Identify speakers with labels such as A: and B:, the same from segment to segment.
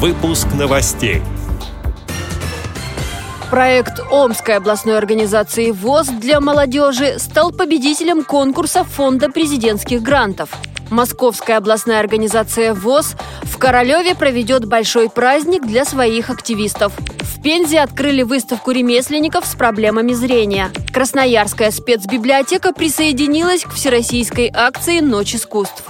A: Выпуск новостей.
B: Проект Омской областной организации ВОЗ для молодежи стал победителем конкурса Фонда президентских грантов. Московская областная организация ВОЗ в Королеве проведет большой праздник для своих активистов. В Пензе открыли выставку ремесленников с проблемами зрения. Красноярская спецбиблиотека присоединилась к всероссийской акции «Ночь искусств».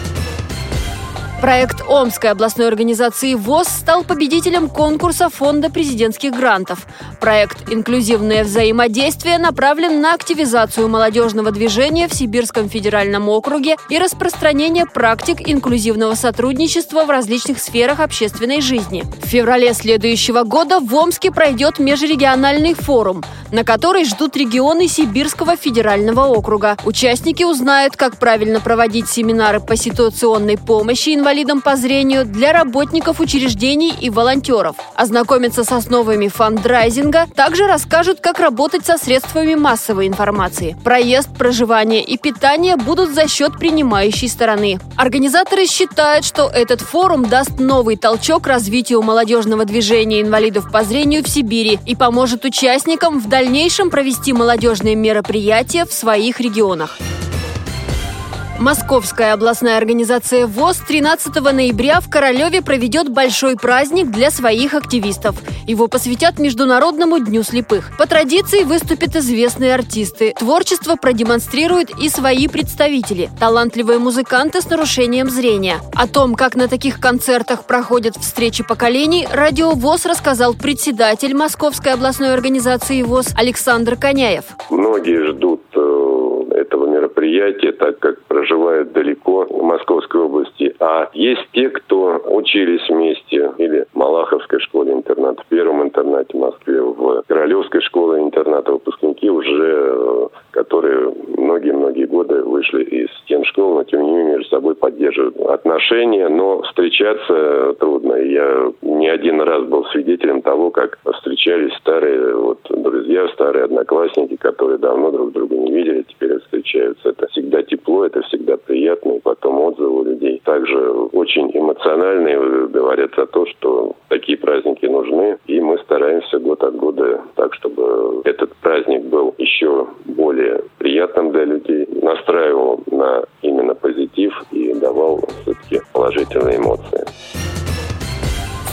B: Проект Омской областной организации ВОЗ стал победителем конкурса Фонда президентских грантов. Проект «Инклюзивное взаимодействие» направлен на активизацию молодежного движения в Сибирском федеральном округе и распространение практик инклюзивного сотрудничества в различных сферах общественной жизни. В феврале следующего года в Омске пройдет межрегиональный форум, на который ждут регионы Сибирского федерального округа. Участники узнают, как правильно проводить семинары по ситуационной помощи инвалидам инвалидам по зрению для работников учреждений и волонтеров. Ознакомиться с основами фандрайзинга, также расскажут, как работать со средствами массовой информации. Проезд, проживание и питание будут за счет принимающей стороны. Организаторы считают, что этот форум даст новый толчок развитию молодежного движения инвалидов по зрению в Сибири и поможет участникам в дальнейшем провести молодежные мероприятия в своих регионах. Московская областная организация ВОЗ 13 ноября в Королеве проведет большой праздник для своих активистов. Его посвятят Международному дню слепых. По традиции выступят известные артисты. Творчество продемонстрируют и свои представители – талантливые музыканты с нарушением зрения. О том, как на таких концертах проходят встречи поколений, радио ВОЗ рассказал председатель Московской областной организации ВОЗ Александр Коняев.
C: Многие ждут мероприятия, так как проживают далеко в Московской области. А есть те, кто учились вместе или в Малаховской школе-интернат, в первом интернате в Москве, в Королевской школе-интерната выпускники уже, которые многие-многие годы вышли из стен школ, но тем не менее между собой поддерживают отношения, но встречаться трудно. Я не один раз был свидетелем того, как встречались старые вот, друзья, старые одноклассники, которые давно друг друга не видели, теперь встречаются. Это всегда тепло, это всегда приятно, и потом отзывы у людей также очень эмоциональные, говорят о том, что такие праздники нужны, и мы стараемся год от года так, чтобы этот праздник был еще более приятным для людей, настраивал на именно позитив и давал все-таки положительные эмоции.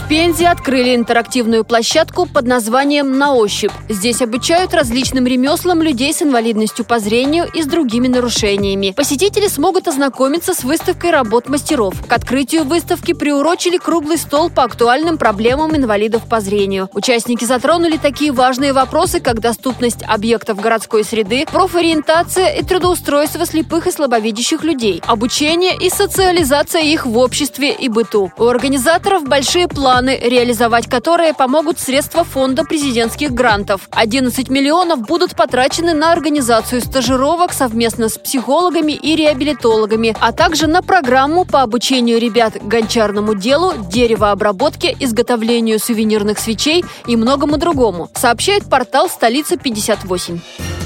B: Пензе открыли интерактивную площадку под названием «На ощупь». Здесь обучают различным ремеслам людей с инвалидностью по зрению и с другими нарушениями. Посетители смогут ознакомиться с выставкой работ мастеров. К открытию выставки приурочили круглый стол по актуальным проблемам инвалидов по зрению. Участники затронули такие важные вопросы, как доступность объектов городской среды, профориентация и трудоустройство слепых и слабовидящих людей, обучение и социализация их в обществе и быту. У организаторов большие планы планы, реализовать которые помогут средства фонда президентских грантов. 11 миллионов будут потрачены на организацию стажировок совместно с психологами и реабилитологами, а также на программу по обучению ребят гончарному делу, деревообработке, изготовлению сувенирных свечей и многому другому, сообщает портал «Столица 58».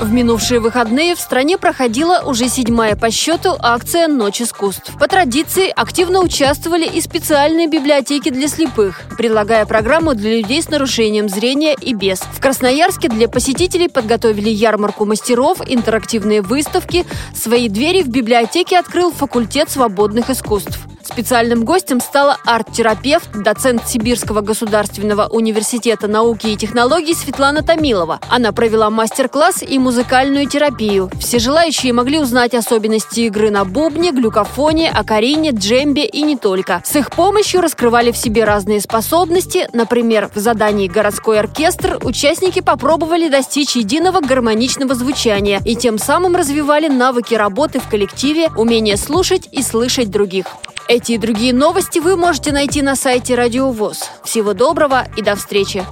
B: В минувшие выходные в стране проходила уже седьмая по счету акция «Ночь искусств». По традиции активно участвовали и специальные библиотеки для слепых, предлагая программу для людей с нарушением зрения и без. В Красноярске для посетителей подготовили ярмарку мастеров, интерактивные выставки. Свои двери в библиотеке открыл факультет свободных искусств. Специальным гостем стала арт-терапевт, доцент Сибирского государственного университета науки и технологий Светлана Томилова. Она провела мастер-класс и музыкальную терапию. Все желающие могли узнать особенности игры на бубне, глюкофоне, акарине, джембе и не только. С их помощью раскрывали в себе разные способности. Например, в задании «Городской оркестр» участники попробовали достичь единого гармоничного звучания и тем самым развивали навыки работы в коллективе, умение слушать и слышать других. Эти и другие новости вы можете найти на сайте Радио ВОЗ. Всего доброго и до встречи!